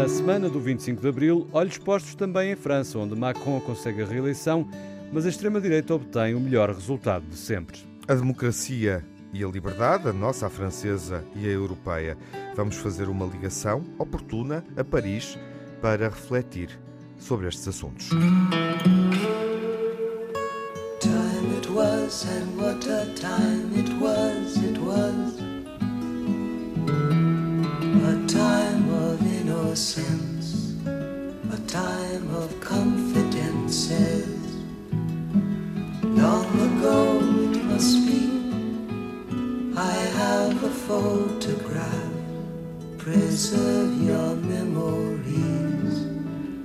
Na semana do 25 de abril, olhos postos também em França, onde Macron consegue a reeleição, mas a extrema-direita obtém o melhor resultado de sempre. A democracia e a liberdade, a nossa, a francesa e a europeia. Vamos fazer uma ligação oportuna a Paris para refletir sobre estes assuntos. Time it was and what a time innocence, a time of confidences. Long ago it must be, I have a photograph. Preserve your memories,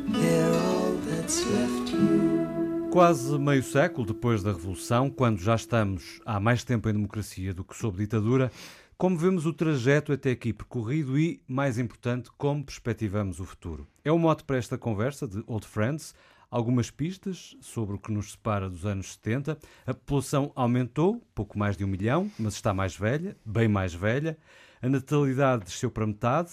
they're all that's left you. Quase meio século depois da Revolução, quando já estamos há mais tempo em democracia do que sob ditadura, como vemos o trajeto até aqui percorrido e, mais importante, como perspectivamos o futuro. É o mote para esta conversa de Old Friends. Algumas pistas sobre o que nos separa dos anos 70. A população aumentou, pouco mais de um milhão, mas está mais velha, bem mais velha. A natalidade desceu para metade.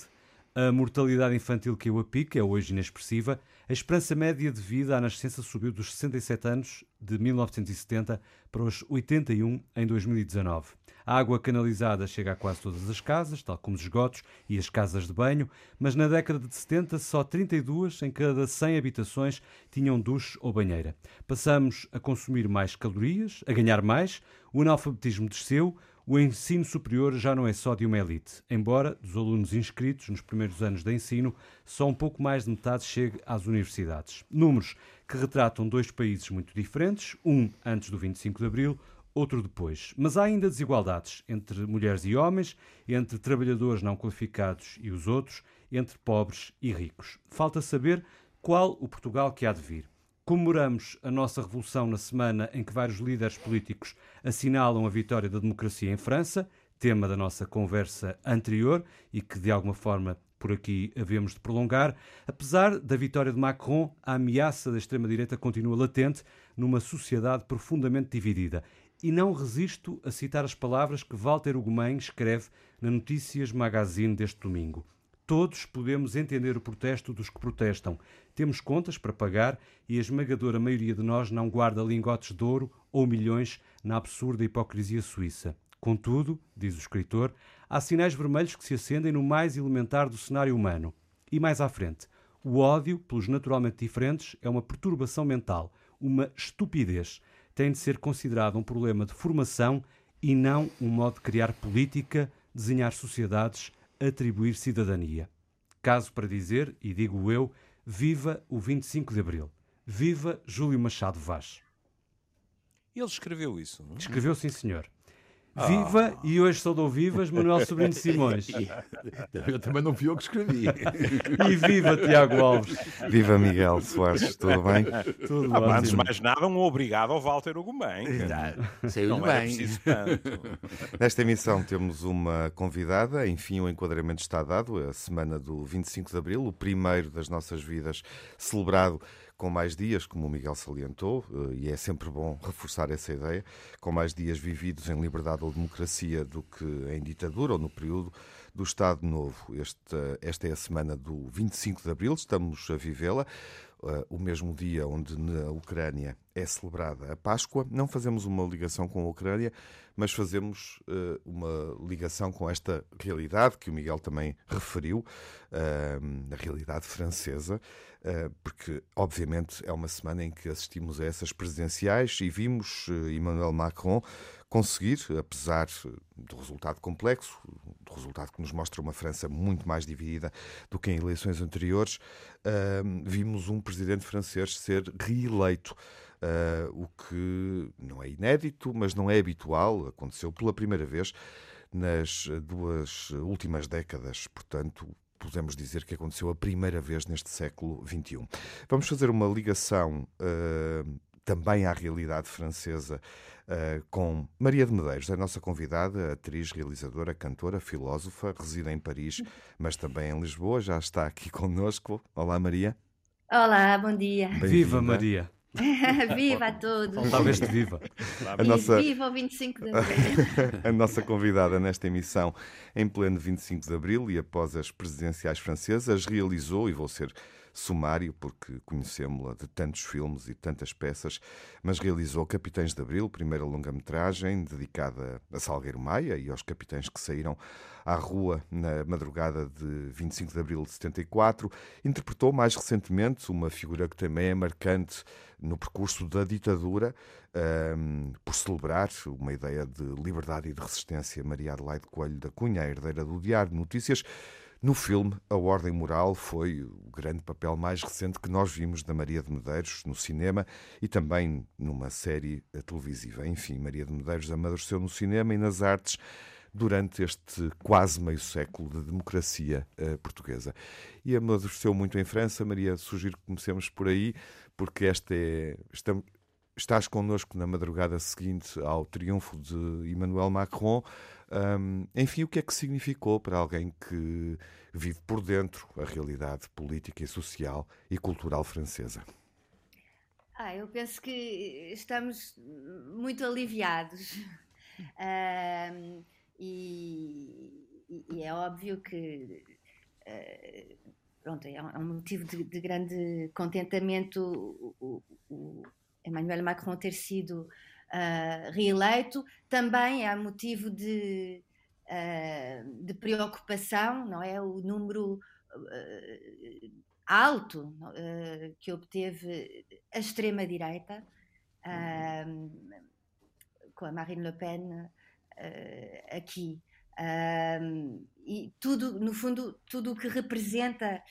A mortalidade infantil caiu a pique, é hoje inexpressiva. A esperança média de vida à nascença subiu dos 67 anos de 1970 para os 81 em 2019. A água canalizada chega a quase todas as casas, tal como os esgotos e as casas de banho, mas na década de 70 só 32 em cada 100 habitações tinham duche ou banheira. Passamos a consumir mais calorias, a ganhar mais, o analfabetismo desceu, o ensino superior já não é só de uma elite, embora dos alunos inscritos nos primeiros anos de ensino, só um pouco mais de metade chegue às universidades. Números que retratam dois países muito diferentes, um antes do 25 de abril, outro depois. Mas há ainda desigualdades entre mulheres e homens, entre trabalhadores não qualificados e os outros, entre pobres e ricos. Falta saber qual o Portugal que há de vir. Comemoramos a nossa revolução na semana em que vários líderes políticos assinalam a vitória da democracia em França, tema da nossa conversa anterior e que de alguma forma por aqui havemos de prolongar. Apesar da vitória de Macron, a ameaça da extrema-direita continua latente numa sociedade profundamente dividida e não resisto a citar as palavras que Walter Ugumem escreve na Notícias Magazine deste domingo. Todos podemos entender o protesto dos que protestam. Temos contas para pagar e a esmagadora maioria de nós não guarda lingotes de ouro ou milhões na absurda hipocrisia suíça. Contudo, diz o escritor, há sinais vermelhos que se acendem no mais elementar do cenário humano. E mais à frente, o ódio pelos naturalmente diferentes é uma perturbação mental, uma estupidez tem de ser considerado um problema de formação e não um modo de criar política, desenhar sociedades, atribuir cidadania. Caso para dizer, e digo eu, viva o 25 de Abril. Viva Júlio Machado Vaz. Ele escreveu isso, não? É? Escreveu, sim, senhor. Viva e hoje saudou vivas Manuel Sobrinho Simões. Eu também não fui eu que escrevi. E viva Tiago Alves. Viva Miguel Soares, tudo bem? Tudo ah, Antes de mais nada, um obrigado ao Walter Ugumem. Saiu não bem. preciso tanto. Nesta emissão temos uma convidada, enfim o enquadramento está dado, a semana do 25 de Abril, o primeiro das nossas vidas celebrado com mais dias, como o Miguel salientou, eh, e é sempre bom reforçar essa ideia, com mais dias vividos em liberdade ou democracia do que em ditadura ou no período do Estado Novo. Esta, esta é a semana do 25 de Abril, estamos a vivê-la. Uh, o mesmo dia onde na Ucrânia é celebrada a Páscoa. Não fazemos uma ligação com a Ucrânia, mas fazemos uh, uma ligação com esta realidade que o Miguel também referiu, uh, a realidade francesa, porque obviamente é uma semana em que assistimos a essas presidenciais e vimos Emmanuel Macron conseguir, apesar do resultado complexo, do resultado que nos mostra uma França muito mais dividida do que em eleições anteriores, uh, vimos um presidente francês ser reeleito. Uh, o que não é inédito, mas não é habitual, aconteceu pela primeira vez nas duas últimas décadas, portanto, podemos dizer que aconteceu a primeira vez neste século XXI. Vamos fazer uma ligação uh, também à realidade francesa uh, com Maria de Medeiros, a nossa convidada, atriz, realizadora, cantora, filósofa, reside em Paris, mas também em Lisboa, já está aqui conosco. Olá, Maria. Olá, bom dia. Viva Maria. viva a todos! Faltava este viva. A nossa... Viva o 25 de Abril! a nossa convidada nesta emissão, em pleno 25 de Abril e após as presidenciais francesas, realizou, e vou ser sumário, porque conhecemos-la de tantos filmes e tantas peças, mas realizou Capitães de Abril, primeira longa-metragem dedicada a Salgueiro Maia e aos capitães que saíram à rua na madrugada de 25 de Abril de 74. Interpretou mais recentemente uma figura que também é marcante no percurso da ditadura, um, por celebrar uma ideia de liberdade e de resistência, Maria Adelaide Coelho da Cunha, a herdeira do Diário de Notícias, no filme, A Ordem Moral foi o grande papel mais recente que nós vimos da Maria de Medeiros no cinema e também numa série televisiva. Enfim, Maria de Medeiros amadureceu no cinema e nas artes durante este quase meio século de democracia uh, portuguesa. E amadureceu muito em França. Maria, sugiro que comecemos por aí, porque esta é. Estamos, estás connosco na madrugada seguinte ao triunfo de Emmanuel Macron. Um, enfim, o que é que significou para alguém que vive por dentro a realidade política e social e cultural francesa? Ah, eu penso que estamos muito aliviados. Um, e, e, é óbvio que uh, pronto, é um motivo de, de grande contentamento o, o, Emmanuel Macron ter sido uh, reeleito, também é motivo de, uh, de preocupação, não é? O número uh, alto que obteve a extrema-direita, com a Marine Le Pen aqui. E tudo, no fundo, tudo o que representa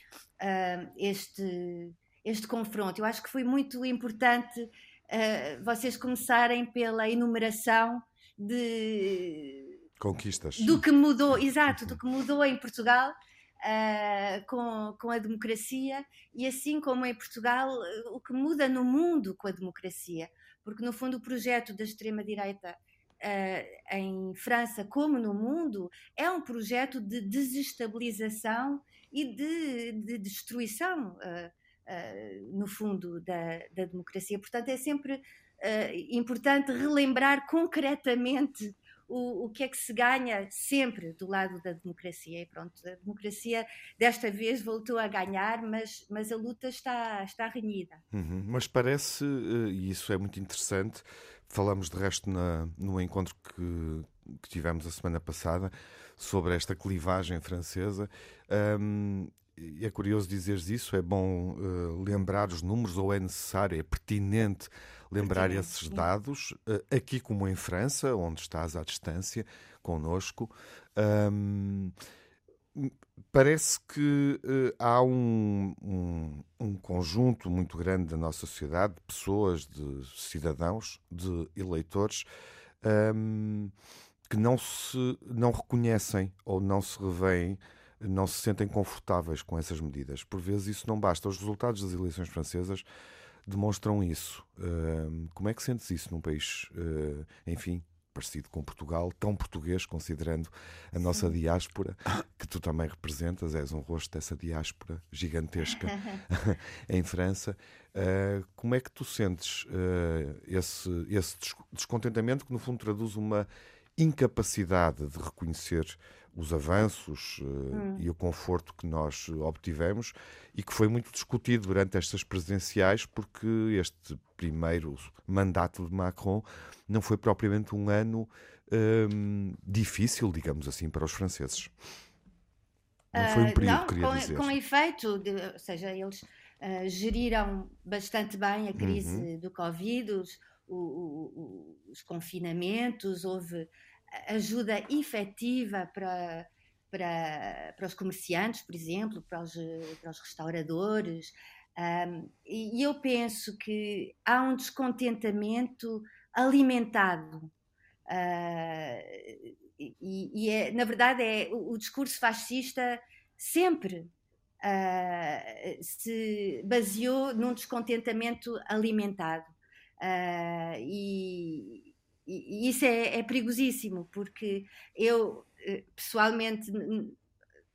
este, este confronto. Eu acho que foi muito importante uh, vocês começarem pela enumeração de conquistas. do que mudou, exato, do que mudou em Portugal uh, com, com a democracia e assim como em Portugal o que muda no mundo com a democracia, porque no fundo o projeto da extrema direita Uh, em França como no mundo, é um projeto de desestabilização e de, de destruição uh, uh, no fundo, da, da, democracia. Portanto, é sempre uh, importante relembrar concretamente o, o, que é que se ganha sempre do lado da democracia. E pronto, a democracia desta vez voltou a ganhar, mas, mas a luta está, está renhida. Uhum. Mas parece, eh, e isso é muito interessante, falamos de resto na, no encontro que, que tivemos a semana passada sobre esta clivagem francesa. Um, é curioso dizeres isso, é bom uh, lembrar os números ou é necessário, é pertinente lembrar pertinente, esses sim. dados, uh, aqui como em França, onde estás à distância conosco. Um, parece que uh, há um, um, um, conjunto muito grande da nossa sociedade, de pessoas, de cidadãos, de eleitores, um, que não se não reconhecem ou não se revêem não se sentem confortáveis com essas medidas. Por vezes isso não basta. Os resultados das eleições francesas demonstram isso. Uh, como é que sentes isso num país, uh, enfim, parecido com Portugal, tão português, considerando a nossa Sim. diáspora, que tu também representas, és um rosto dessa diáspora gigantesca em França. Uh, como é que tu sentes esse, esse descontentamento que, no fundo, traduz uma incapacidade de reconhecer os avanços uh, hum. e o conforto que nós obtivemos e que foi muito discutido durante estas presidenciais, porque este primeiro mandato de Macron não foi propriamente um ano um, difícil, digamos assim, para os franceses. Não foi um ah, período, uh, não, queria com, dizer. Com efeito, de, ou seja, eles uh, geriram bastante bem a crise uhum. do Covid, os, o, o, os confinamentos, houve ajuda efetiva para, para, para os comerciantes, por exemplo, para os, para os restauradores. Um, e eu penso que há um descontentamento alimentado. Uh, e, e é, na verdade, é, o, o discurso fascista sempre uh, se baseou num descontentamento alimentado. Uh, e, e, isso é, é, perigosíssimo, porque eu eh, pessoalmente, ou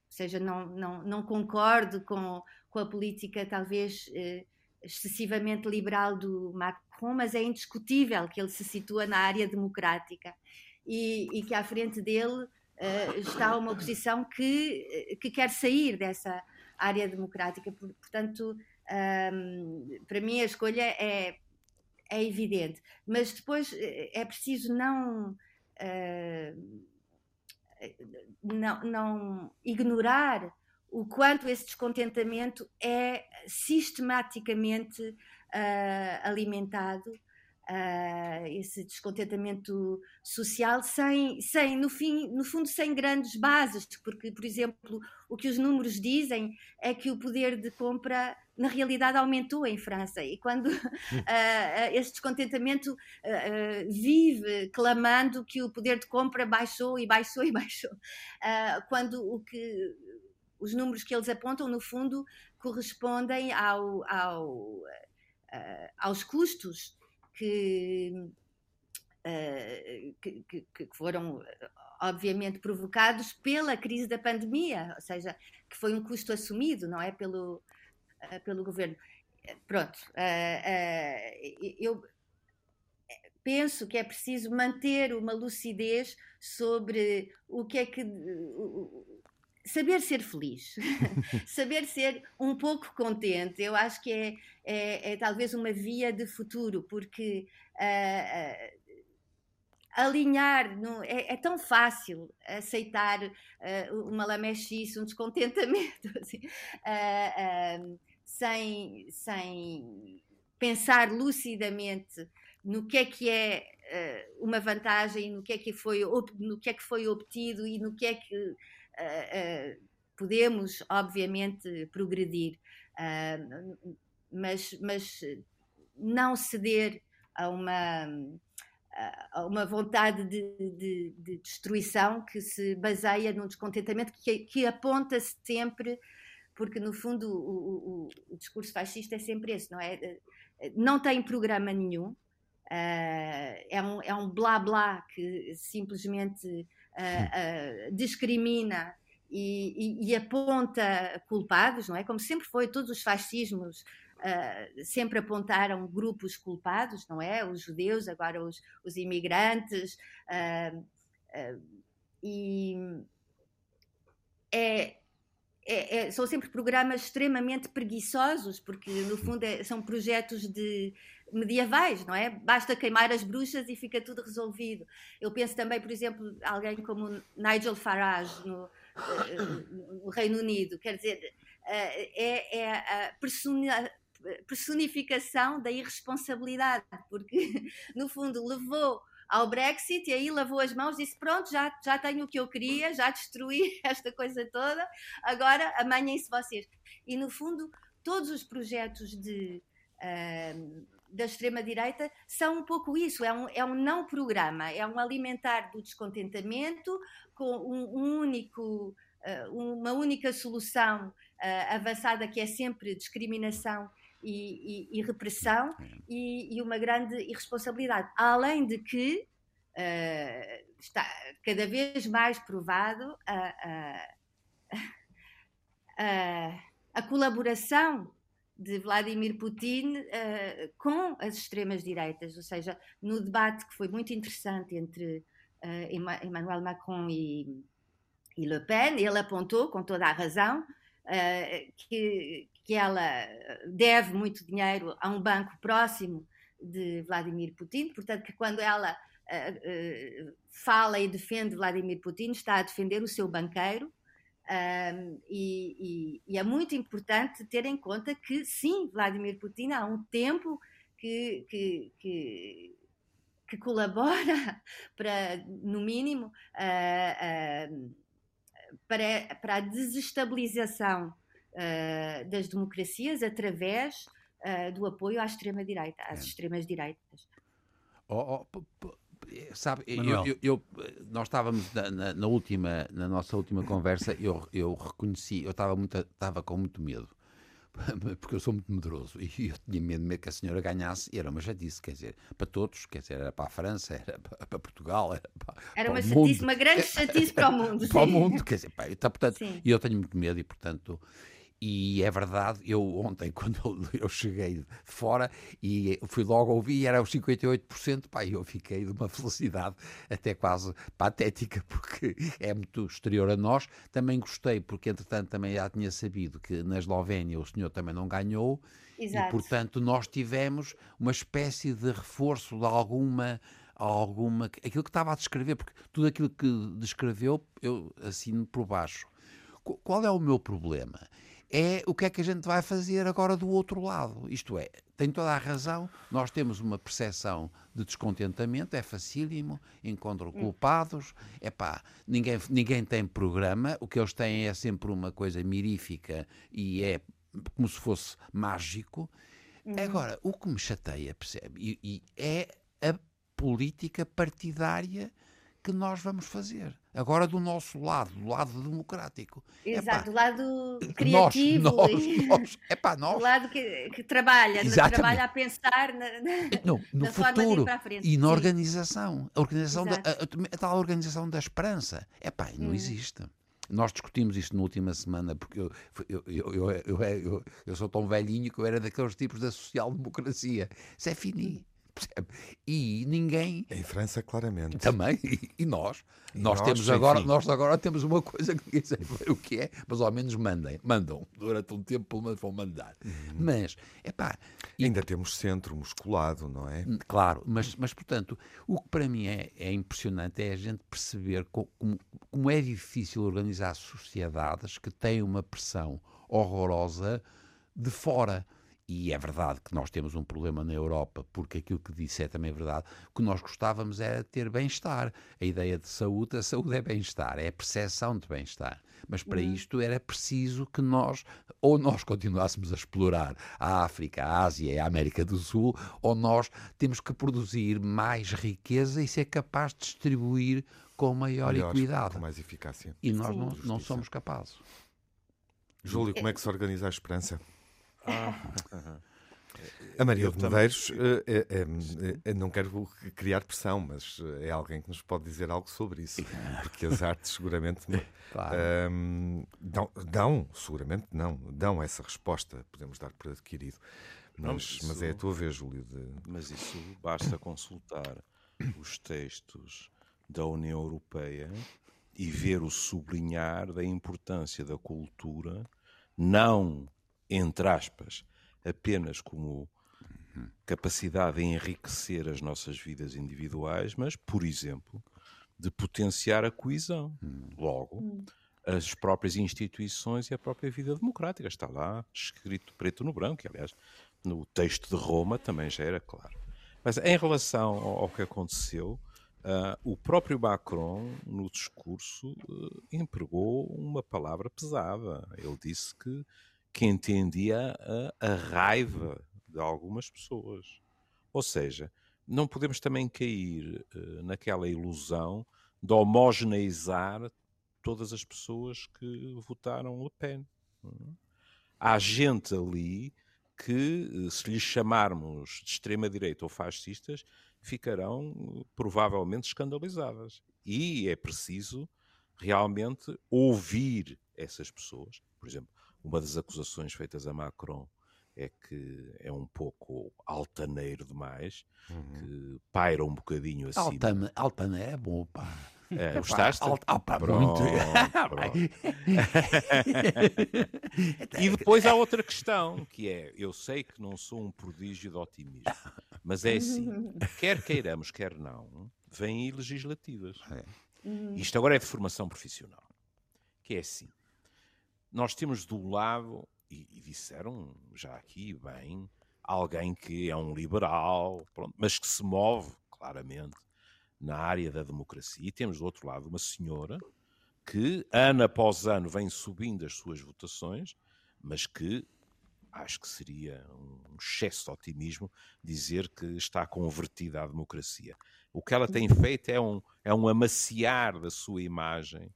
seja, não, não, não concordo com, com a política talvez eh, excessivamente liberal do Macron, mas é indiscutível que ele se situa na área democrática e, e que à frente dele uh, está uma oposição que, que quer sair dessa área democrática. Portanto, um, para mim a escolha é, é evidente, mas depois eh, é preciso não. Uh, não, não ignorar o quanto esse descontentamento é sistematicamente uh, alimentado uh, esse descontentamento social sem, sem no, fim, no fundo, sem grandes bases, porque, por exemplo, o que os números dizem é que o poder de compra na realidade aumentou em França. E quando uh, esse descontentamento uh, vive clamando que o poder de compra baixou e baixou e baixou, quando o que os números que eles apontam no fundo correspondem ao, ao aos custos que, uh, que, que, que, foram obviamente provocados pela crise da pandemia, ou seja, que foi um custo assumido, não é, pelo, uh, pelo governo. Pronto, uh, eu penso que é preciso manter uma lucidez sobre o que é que saber ser feliz, saber ser um pouco contente, eu acho que é, é, é talvez uma via de futuro, porque alinhar no, é, é, tão fácil aceitar uh, uma lamechice, um descontentamento, assim, sem, sem pensar lucidamente no que é que é uma vantagem, no que é que foi, no que é que foi obtido e no que é que uh, podemos, obviamente, progredir, uh, mas, mas não ceder a uma, uma vontade de, de, de destruição que se baseia num descontentamento que, que aponta sempre, porque no fundo o, o, o, discurso fascista é sempre esse, não é? Não tem programa nenhum, uh, é, um, é um blá blá que simplesmente uh, uh, discrimina e, e, e, aponta culpados, não é? Como sempre foi, todos os fascismos uh, sempre apontaram grupos culpados, não é? Os judeus, agora os, os imigrantes. e é, é, é, são sempre programas extremamente preguiçosos, porque no fundo é, são projetos de, medievais, não é? Basta queimar as bruxas e fica tudo resolvido. Eu penso também, por exemplo, alguém como Nigel Farage no, no Reino Unido, quer dizer, é, é a personificação da irresponsabilidade, porque no fundo levou ao Brexit e aí lavou as mãos disse: Pronto, já, já tenho o que eu queria, já destruí esta coisa toda, agora amanhem-se vocês. E no fundo, todos os projetos de. Uh, da extrema-direita são um pouco isso, é um, é um não programa, é um alimentar do descontentamento com um, um único, uh, uma única solução uh, avançada que é sempre discriminação e, e, e repressão e, e, uma grande irresponsabilidade. Além de que uh, está cada vez mais provado a, a, a, a colaboração de Vladimir Putin uh, com as extremas-direitas, ou seja, no debate que foi muito interessante entre uh, Emmanuel Macron e, e, Le Pen, ele apontou, com toda a razão, que, que ela deve muito dinheiro a um banco próximo de Vladimir Putin, portanto, que quando ela fala e defende Vladimir Putin, está a defender o seu banqueiro, um, e, e, e, é muito importante ter em conta que, sim, Vladimir Putin há um tempo que, que, que, que colabora para, no mínimo, uh, uh, para, para a desestabilização uh, das democracias através do apoio à extrema-direita, às é. extremas-direitas. Oh, oh, sabe, eu, eu, eu, nós estávamos na, na, na, última, na nossa última conversa, eu, eu reconheci, eu estava muito, estava com muito medo, porque eu sou muito medroso e eu tinha medo, medo que a senhora ganhasse, e era uma chatice, quer dizer, para todos, quer dizer, era para a França, era para, para Portugal, era para, era para uma chatice, mundo. uma grande chatice para o mundo. para o mundo, quer dizer, pá, então, portanto, e eu tenho muito medo e, portanto, e é verdade, eu ontem, quando eu cheguei de fora e fui logo ouvir, era os 58%, pá, eu fiquei de uma felicidade até quase patética, porque é muito exterior a nós. Também gostei, porque entretanto também já tinha sabido que na Eslovénia o senhor também não ganhou. Exato. E portanto nós tivemos uma espécie de reforço de alguma alguma aquilo que estava a descrever, porque tudo aquilo que descreveu eu assino por baixo. Qual é o meu problema? É o que é que a gente vai fazer agora do outro lado. Isto é, tem toda a razão, nós temos uma percepção de descontentamento, é facílimo, encontram hum. culpados, é pá, ninguém, ninguém tem programa, o que eles têm é sempre uma coisa mirífica e é como se fosse mágico. Uhum. Agora, o que me chateia, percebe, e, e é a política partidária que nós vamos fazer. Agora do nosso lado, do lado democrático. Exato, do lado criativo. Nós, nós, nós, epá, nós. Do lado que, que trabalha, trabalha a pensar na, na, no, no na futuro frente, e na sim. organização. A, organização da, a, a, tal organização da esperança. Epá, não hum. existe. Nós discutimos isto na última semana, porque eu, eu, eu, eu, eu, sou tão velhinho que eu era daqueles tipos da social-democracia. Isso é fini. Percebe? E ninguém. Em França, claramente. Também. E, nós. E nós, nós, temos agora, nós agora temos uma coisa que ninguém sabe o que é, mas ao menos mandem. Mandam. Durante um tempo, pelo menos vão mandar. Uhum. Mas, é pá. Ainda temos centro musculado, não é? Hum, claro, mas, mas portanto, o que para mim é, é impressionante é a gente perceber como, como é difícil organizar sociedades que têm uma pressão horrorosa de fora. E é verdade que nós temos um problema na Europa, porque aquilo que disse é também verdade. O que nós gostávamos era ter bem-estar. A ideia de saúde, a saúde é bem-estar, é a percepção de bem-estar. Mas para uhum. isto era preciso que nós, ou nós continuássemos a explorar a África, a Ásia e a América do Sul, ou nós temos que produzir mais riqueza e ser capaz de distribuir com maior, maior equidade. Com mais eficácia. E nós não, não somos capazes. Júlio, como é que se organiza a esperança? A Maria de Medeiros, é, é, é, não quero criar pressão, mas é alguém que nos pode dizer algo sobre isso, porque as artes seguramente claro. um, dão, dão, seguramente não, dão essa resposta, podemos dar por adquirido. Mas, não, isso, mas é a tua vez, Júlio. De... Mas isso basta consultar os textos da União Europeia e ver o sublinhar da importância da cultura, não entre aspas, apenas como capacidade de enriquecer as nossas vidas individuais, mas, por exemplo, de potenciar a coesão. Logo, as próprias instituições e a própria vida democrática. Está lá escrito preto no branco, que, aliás, no texto de Roma também já era claro. Mas em relação ao que aconteceu, uh, o próprio Macron, no discurso, uh, empregou uma palavra pesada. Ele disse que que entendia a, a raiva de algumas pessoas. Ou seja, não podemos também cair uh, naquela ilusão de homogeneizar todas as pessoas que votaram Le Pen. Há gente ali que, eh, se lhes chamarmos de extrema-direita ou fascistas, ficarão eh, provavelmente escandalizadas. E é preciso realmente ouvir essas pessoas. Por exemplo, uma das acusações feitas a Macron é que é um pouco altaneiro demais, uhum. que paira um bocadinho. Altana, altaneiro é bom, pá. É, gostaste? Alt, alt, pá, pronto, muito. Pronto. e depois há outra questão, que é, eu sei que não sou um prodígio de otimismo, mas é assim, quer queiramos, quer não, vêm legislativas. É. Isto agora é de formação profissional, que é assim, nós temos do lado, e, e, disseram já aqui bem, alguém que é um liberal, pronto, mas que se move claramente na área da democracia. E temos do outro lado uma senhora que, ano após ano, vem subindo as suas votações, mas que acho que seria um excesso de otimismo dizer que está convertida à democracia. O que ela tem feito é um, é um amaciar da sua imagem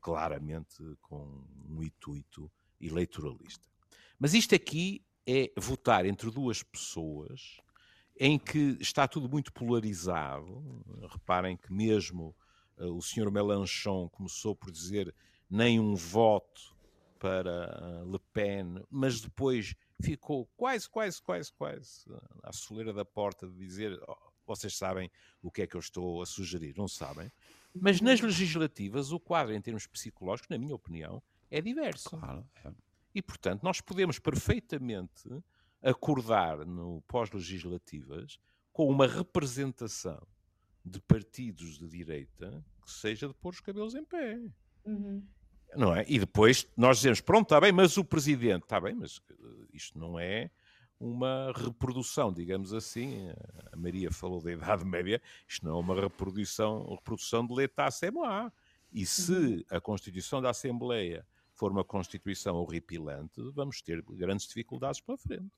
claramente com um intuito eleitoralista. Mas isto aqui é votar entre duas pessoas em que está tudo muito polarizado. Reparem que mesmo uh, o senhor Melanchon começou por dizer nem um voto para Le Pen, mas depois ficou quase, quase, quase, quase à soleira da porta de dizer oh, vocês sabem o que é que eu estou a sugerir, não sabem? Mas nas legislativas o quadro em termos psicológicos, na minha opinião, é diverso. Claro, é. E, portanto, nós podemos perfeitamente acordar no pós-legislativas com uma representação de partidos de direita que seja de pôr os cabelos em pé. Uhum. Não é? E depois nós dizemos, pronto, está bem, mas o presidente, está bem, mas eh, isto não é uma reprodução, digamos assim. A Maria falou da Idade Média, isto não é uma reprodução, reprodução de c'est moi. E se uhum. a Constituição da Assembleia for uma Constituição horripilante, vamos ter grandes dificuldades pela frente.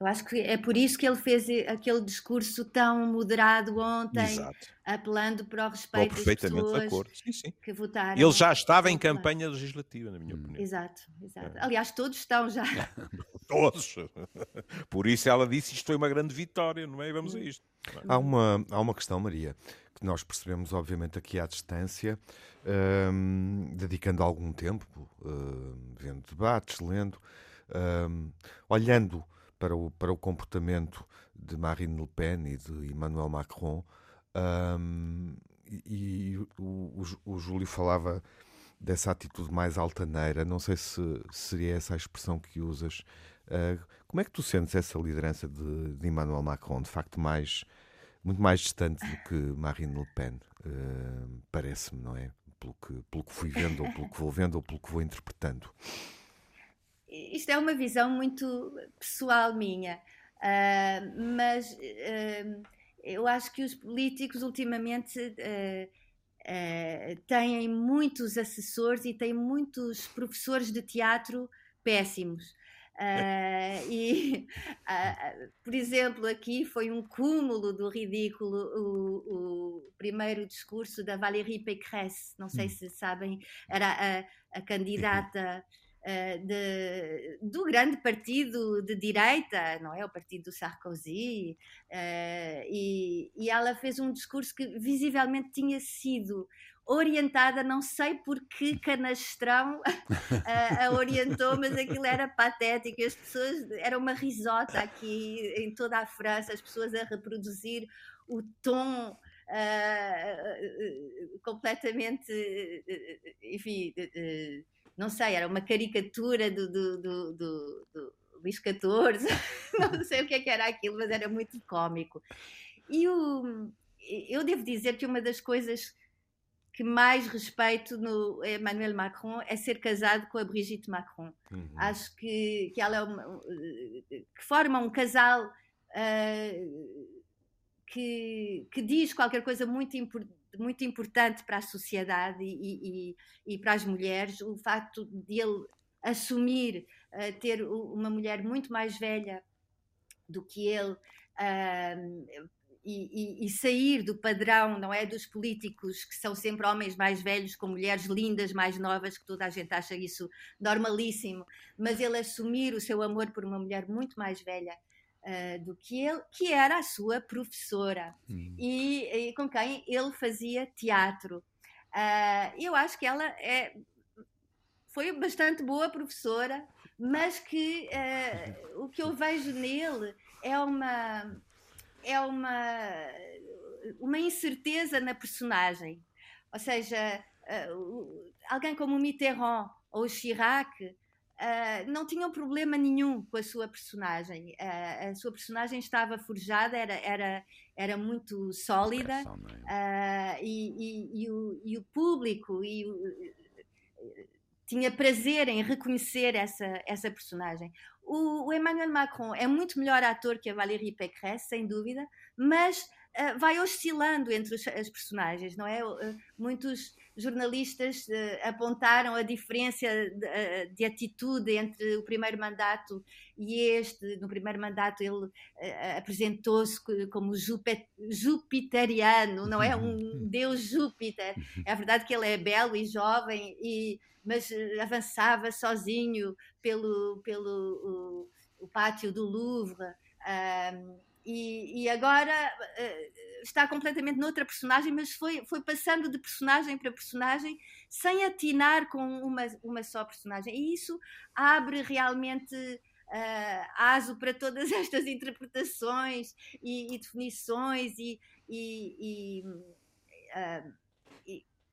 Eu acho que é por isso que ele fez aquele discurso tão moderado ontem, Exato. apelando para o respeito Estou perfeitamente das pessoas de acordo. Sim, sim. que votaram. Ele já estava em campanha legislativa, na minha opinião. Exato, exato. É. Aliás, todos estão já. todos. Por isso ela disse isto foi uma grande vitória, não é? E vamos a isto. Há uma, há uma questão, Maria, que nós percebemos, obviamente, aqui à distância, um, dedicando algum tempo, vendo debates, lendo, um, olhando para o, para o comportamento de Marine Le Pen e de Emmanuel Macron. Um, e, o, o, o, Júlio falava dessa atitude mais altaneira. Não sei se seria essa a expressão que usas. Uh, como é que tu sentes essa liderança de, de Emmanuel Macron, de facto mais muito mais distante do que Marine Le Pen, uh, parece-me, não é? Pelo que, pelo que fui vendo, ou pelo que vou vendo, ou pelo que vou interpretando isto é uma visão muito pessoal minha, uh, mas uh, eu acho que os políticos ultimamente uh, têm muitos assessores e têm muitos professores de teatro péssimos. Uh, e, uh, por exemplo, aqui foi um cúmulo do ridículo o, o primeiro discurso da Valérie Pécresse, não sei hum. se sabem, era a, a candidata de, do grande partido de direita, não é? O partido do Sarkozy, uh, e, e ela fez um discurso que visivelmente tinha sido orientada, não sei por que canastrão a, a, orientou, mas aquilo era patético. As pessoas, era uma risota aqui em toda a França, as pessoas a reproduzir o tom uh, completamente, enfim, não sei, era uma caricatura do, do, do, do, do Luís XIV, não sei o que, é que era aquilo, mas era muito cómico. E o, eu devo dizer que uma das coisas que mais respeito no Emmanuel Macron é ser casado com a Brigitte Macron. Uhum. Acho que, que ela é uma, que forma um casal uh, que, que diz qualquer coisa muito importante muito importante para a sociedade e, e, e para as mulheres o facto de ele assumir uh, ter uma mulher muito mais velha do que ele uh, e, e, sair do padrão, não é, dos políticos que são sempre homens mais velhos com mulheres lindas, mais novas, que toda a gente acha isso normalíssimo, mas ele assumir o seu amor por uma mulher muito mais velha uh, do que ele, que era a sua professora hum. e, e, com quem ele fazia teatro. Uh, eu acho que ela é, foi bastante boa professora, mas que uh, o que eu vejo nele é uma é uma uma incerteza na personagem. Ou seja, alguém como Mitterrand ou Chirac Uh, não tinham problema nenhum com a sua personagem. Uh, a sua personagem estava forjada, era, era, era muito sólida uh, e, e, e, o, e, o, público e o, tinha prazer em reconhecer essa, essa personagem. O, o, Emmanuel Macron é muito melhor ator que a Valérie Pécresse, sem dúvida, mas vai oscilando entre os, as personagens, não é? muitos jornalistas uh, apontaram a diferença de, uh, de, atitude entre o primeiro mandato e este. No primeiro mandato ele uh, apresentou-se como jupiteriano, não é? Um deus Júpiter. É verdade que ele é belo e jovem, e, mas avançava sozinho pelo, pelo o, o pátio do Louvre. E, e, agora está completamente noutra personagem, mas foi, foi passando de personagem para personagem sem atinar com uma, uma só personagem. E isso abre realmente uh, aso para todas estas interpretações e, e definições e, e, e, uh,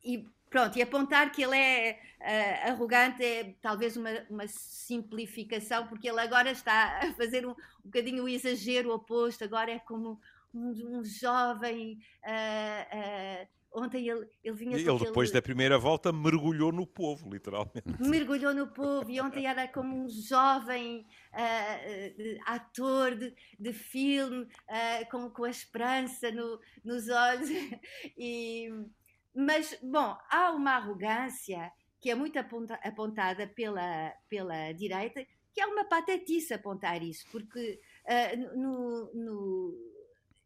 e, pronto, e apontar que ele é uh, arrogante é talvez uma, uma, simplificação, porque ele agora está a fazer um, um bocadinho o exagero oposto, agora é como um, um jovem uh, uh, Ontem ele, ele vinha Ele, aquele... depois da primeira volta, mergulhou no povo, literalmente. Mergulhou no povo e ontem era como um jovem uh, ator de, de filme, uh, com, com a esperança no, nos olhos. E, mas, bom, há uma arrogância que é muito aponta, apontada pela, pela direita, que é uma patetice apontar isso, porque uh, no, no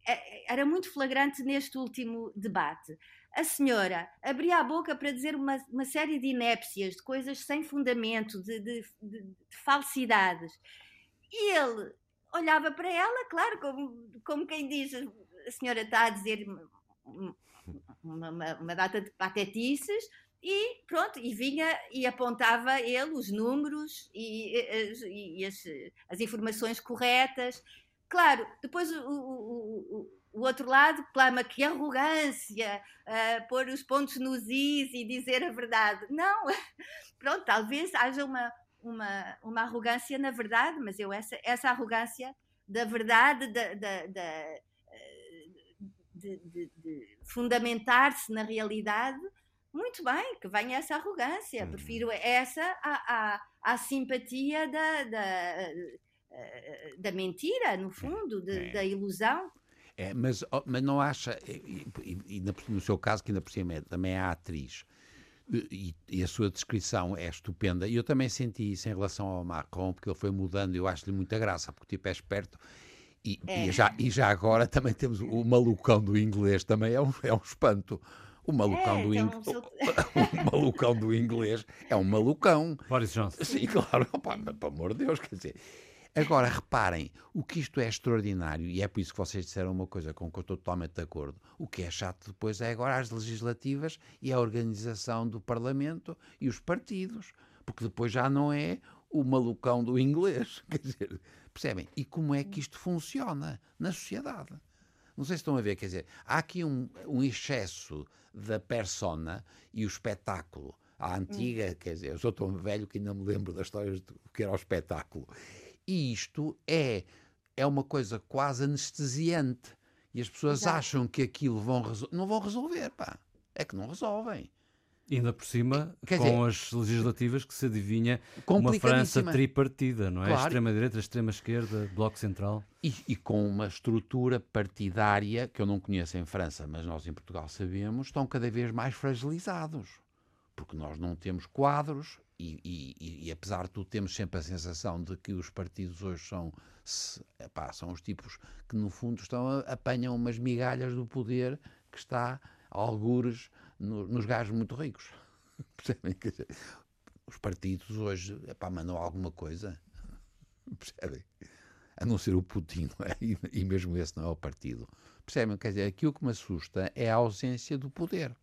é, era muito flagrante neste último debate. A senhora abria a boca para dizer uma, uma série de inépcias, de coisas sem fundamento, de, de, de, de falsidades. E ele olhava para ela, claro, como, como quem diz: a senhora está a dizer uma, uma, data de patetices, e pronto, e vinha e apontava ele os números e, e, e as, as, informações corretas Claro, depois o, o, o, outro lado clama que arrogância, uh, pôr os pontos nos is e dizer a verdade. Não, pronto, talvez haja uma, uma, uma arrogância na verdade, mas eu essa, essa arrogância da verdade, da, da, da de, de, de fundamentar-se na realidade, muito bem, que venha essa arrogância. Uhum. Prefiro essa à, à, à simpatia da, da, eh, da mentira, no fundo, de, é. da ilusão. É, mas, mas não acha, e, e, e, no seu caso, que ainda por cima é, também é atriz, e, e, a sua descrição é estupenda, e eu também senti isso em relação ao Macron, porque ele foi mudando, eu acho-lhe muita graça, porque tipo é esperto, e, é. e, já, e já agora também temos o malucão do inglês, também é um, é um espanto. O malucão, é, do então, seu... o malucão do inglês é um malucão. Boris Johnson. Sim, claro. Opa, pelo amor de Deus, quer dizer, Agora, reparem, o que isto é extraordinário, e é por isso que vocês disseram uma coisa com que eu estou totalmente de acordo, o que é chato depois é agora as legislativas e a organização do Parlamento e os partidos, porque depois já não é o malucão do inglês. Quer dizer, percebem? E como é que isto funciona na sociedade? Não sei se estão a ver, quer dizer, há aqui um, um excesso da persona e o espetáculo. A antiga, quer dizer, eu sou tão velho que ainda me lembro das histórias do que era o espetáculo. E isto é, é uma coisa quase anestesiante. E as pessoas Exato. acham que aquilo vão não vão resolver, pá. É que não resolvem. Ainda por cima, Quer com dizer, as legislativas que se adivinha uma França tripartida, não é? Claro. Extrema-direita, extrema-esquerda, Bloco Central. E, e, com uma estrutura partidária, que eu não conheço em França, mas nós em Portugal sabemos, estão cada vez mais fragilizados. Porque nós não temos quadros, e, e, e, apesar de tudo, temos sempre a sensação de que os partidos hoje são, se, epá, são os tipos que, no fundo, estão a, apanham umas migalhas do poder que está a algures no, nos gajos muito ricos. Percebem? Os partidos hoje epá, mandam alguma coisa. Percebem? A não ser o Putin, é? e, e, mesmo esse não é o partido. Percebem? Quer dizer, aquilo que me assusta é a ausência do poder.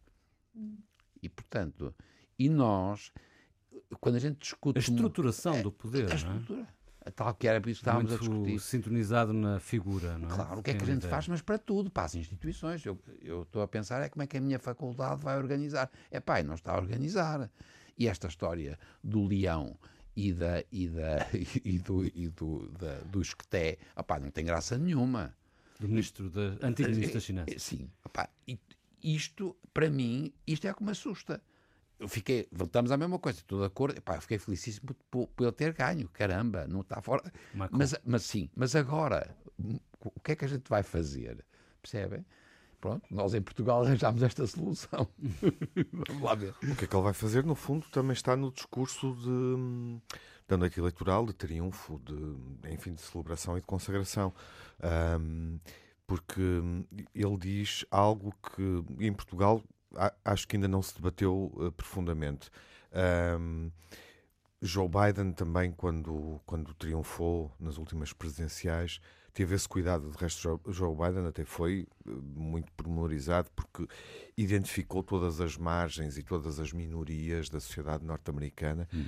E, portanto, e nós quando a gente discute. A estruturação é, do poder, a, a estrutura. A tal que era por isso que estávamos Muito a discutir. sintonizado na figura, não é? Claro, o que é que a gente faz, mas para tudo, para as instituições. Eu, eu estou a pensar é como é que a minha faculdade vai organizar. É pai, não está a organizar. E esta história do leão e, da, e, da, e do, e do, da, do esqueté, opá, não tem graça nenhuma. Do ministro da, antigo ministro das Finanças. Sim, opá, isto, para mim, isto é o que me assusta eu fiquei, voltamos à mesma coisa, estou de acordo, Epá, fiquei felicíssimo por, por, eu ter ganho, caramba, não está fora. Mas, mas sim, mas agora, o que é que a gente vai fazer? Percebem? Pronto, nós em Portugal arranjámos esta solução. Vamos lá ver. O que é que ele vai fazer, no fundo, também está no discurso de, da noite eleitoral, de triunfo, de, enfim, de celebração e de consagração. Um, porque ele diz algo que em Portugal acho que ainda não se debateu uh, profundamente. Um, Joe Biden também, quando, quando triunfou nas últimas presidenciais, teve esse cuidado. De resto, Joe Biden até foi eh, muito pormenorizado porque identificou todas as margens e todas as minorias da sociedade norte-americana, hum.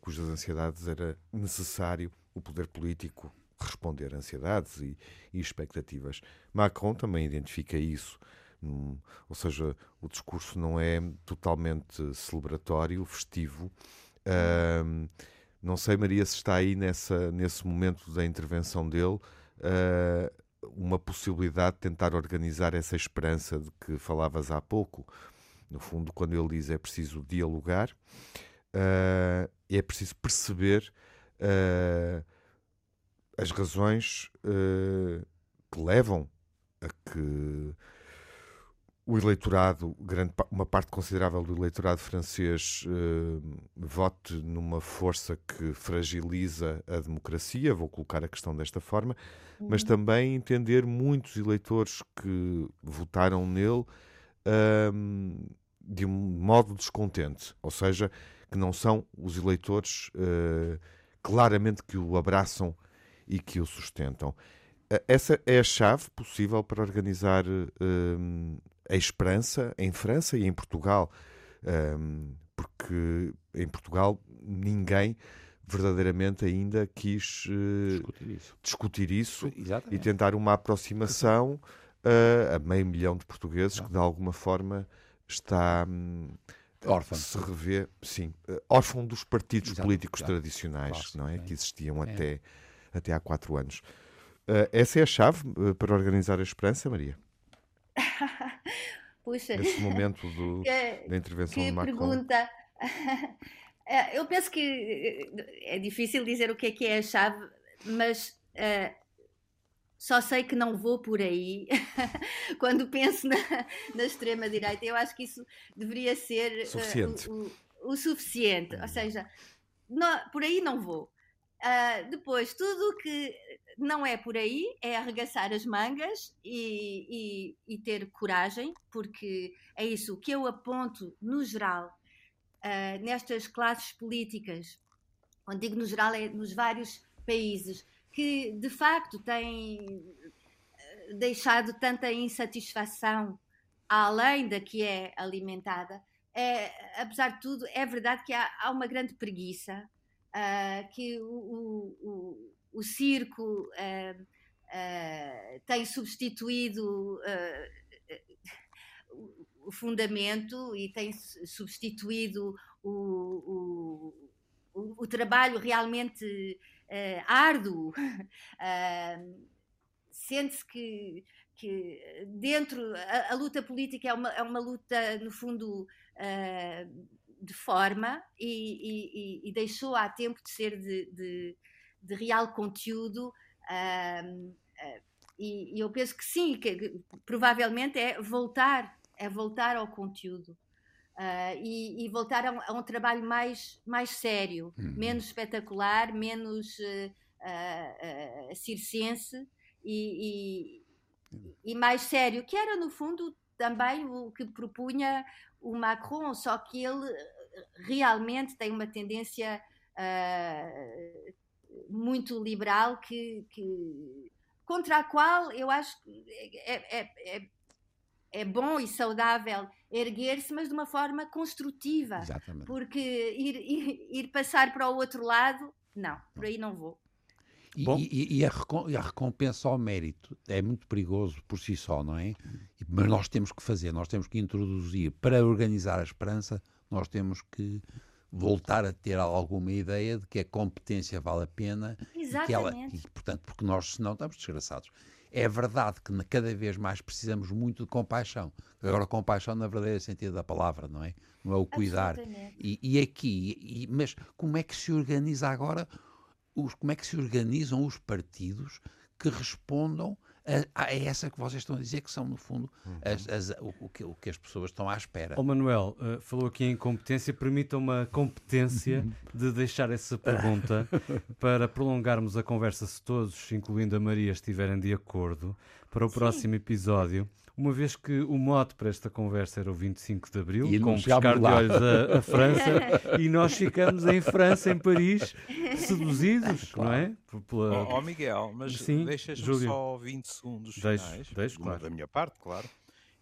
cujas ansiedades era necessário o poder político responder a ansiedades e, e expectativas. Macron também identifica isso. Hum, ou seja, o discurso não é totalmente celebratório, festivo. Uh, não sei, Maria, se está aí nessa, nesse momento da intervenção dele uh, uma possibilidade de tentar organizar essa esperança de que falavas há pouco. No fundo, quando ele diz é preciso dialogar, uh, é preciso perceber uh, as razões que levam a que o eleitorado, grande, uma parte considerável do eleitorado francês eh, vote numa força que fragiliza a democracia, vou colocar a questão desta forma, uhum. mas também entender muitos eleitores que votaram nele ehm, de um modo descontente, ou seja, que não são os eleitores uh, claramente que o abraçam e que o sustentam. Essa é a chave possível para organizar uh, a esperança em França e em Portugal, um, porque em Portugal ninguém verdadeiramente ainda quis uh, discutir isso, discutir isso e tentar uma aproximação uh, a meio milhão de portugueses Não. que de alguma forma está um, órfão se revê, sim, uh, órfão dos partidos Exato. políticos Exato. tradicionais, não é, que existiam é. até até há quatro anos. Uh, essa é a chave para organizar a esperança, Maria? Puxa. Nesse momento do, que, da intervenção que de Macron. pergunta. É, eu penso que é difícil dizer o que é que é a chave, mas uh, só sei que não vou por aí quando penso na, na extrema-direita. Eu acho que isso deveria ser suficiente. Uh, o, o, o, suficiente. Ou seja, não, por aí não vou. Uh, depois, tudo que não é por aí, é arregaçar as mangas e, e, e, ter coragem, porque é isso. O que eu aponto, no geral, uh, nestas classes políticas, quando digo no geral, é nos vários países, que de facto têm deixado tanta insatisfação além da que é alimentada, é, apesar de tudo, é verdade que há, há uma grande preguiça uh, que o, o, o circo uh, uh, tem substituído o fundamento e tem substituído o, o, o trabalho realmente árduo. Sente-se que, que dentro a, a, luta política é uma, é uma luta, no fundo, de forma e, e, e, deixou há tempo de ser de, de, de real conteúdo. Uh, uh, e, e, eu penso que sim, que, provavelmente é voltar, é voltar ao conteúdo. Uh, e, e, voltar a um, a um, trabalho mais, mais sério, uhum. menos espetacular, menos uh, circense e, e, mais sério, que era no fundo também o que propunha o Macron, só que ele realmente tem uma tendência uh, muito liberal que, que, contra a qual eu acho que é, é, é, é bom e saudável erguer-se, mas de uma forma construtiva. Exatamente. Porque ir, ir, ir passar para o outro lado, não, por aí não vou. E, e, e, a, e, a, recompensa ao mérito é muito perigoso por si só, não é? Mas nós temos que fazer, nós temos que introduzir, para organizar a esperança, nós temos que voltar a ter alguma ideia de que a competência vale a pena. Exatamente. E que ela, e, portanto, porque nós, senão, estamos desgraçados. É verdade que cada vez mais precisamos muito de compaixão. Agora, compaixão na verdadeira sentido da palavra, não é? Não é o cuidar. E, e aqui, e, mas como é que se organiza agora os, como é que se organizam os partidos que respondam a, a, essa que vocês estão a dizer, que são, no fundo, as, as, o, o, que, o, que, as pessoas estão à espera. Oh, Manuel, uh, falou aqui em competência, permita uma competência de deixar essa pergunta para prolongarmos a conversa, se todos, incluindo a Maria, estiverem de acordo, para o Sim. próximo episódio, uma vez que o mote para esta conversa era o 25 de Abril, e com um pescar de olhos a, a, França, e nós ficamos em França, em Paris, seduzidos, claro. não é? Pela... Oh, oh, Miguel, mas deixas-me só 20 segundos deixo, finais, deixo, claro. da minha parte, claro.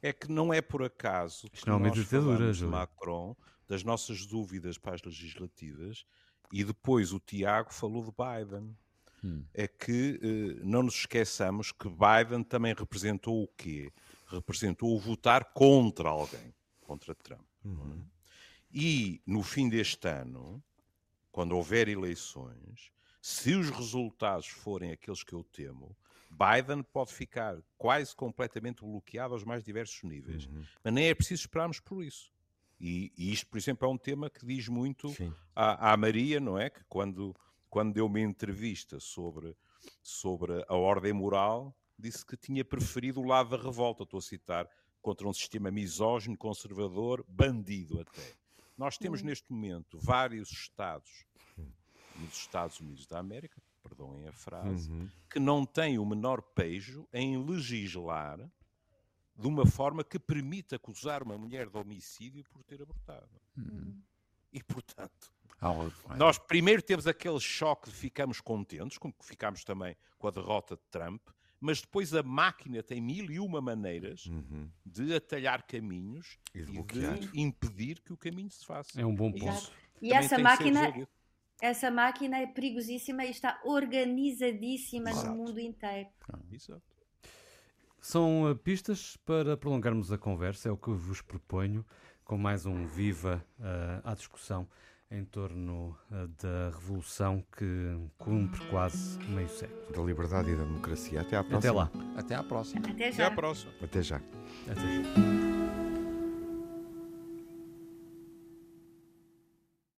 É que não é por acaso Isto que não é nós ditadura, de Macron, das nossas dúvidas para as legislativas, e depois o Tiago falou de Biden. Hum. É que eh, não nos esqueçamos que Biden também representou o quê? Representou votar contra alguém, contra Trump. Uhum. E no fim deste ano, quando houver eleições, se os resultados forem aqueles que eu temo, Biden pode ficar quase completamente bloqueado aos mais diversos níveis. Uhum. Mas nem é preciso esperarmos por isso. E, e, isto, por exemplo, é um tema que diz muito à, à, Maria, não é? Que quando, quando deu uma entrevista sobre, sobre a ordem moral, disse que tinha preferido o lado da revolta. Estou a citar contra um sistema misógino, conservador, bandido até. Nós temos uhum. neste momento vários Estados nos Estados Unidos da América, perdoem a frase, uhum. que não têm o menor pejo em legislar de uma forma que permita acusar uma mulher de homicídio por ter abortado. Uhum. E, portanto, nós primeiro temos aquele choque de ficamos contentes, como ficámos também com a derrota de Trump, mas depois a máquina tem mil e uma maneiras uhum. de atalhar caminhos e de, e de, impedir que o caminho se faça. É um bom ponto. E, e essa máquina, essa máquina é perigosíssima e está organizadíssima Exato. no mundo inteiro. Ah, exato. São uh, pistas para prolongarmos a conversa, é o que vos proponho, com mais um Viva uh, à discussão em torno uh, da revolução que cumpre quase meio século. Da liberdade e da democracia. Até à próxima. Até lá. Até à próxima. Até já. Até à próxima. Até já. Até já.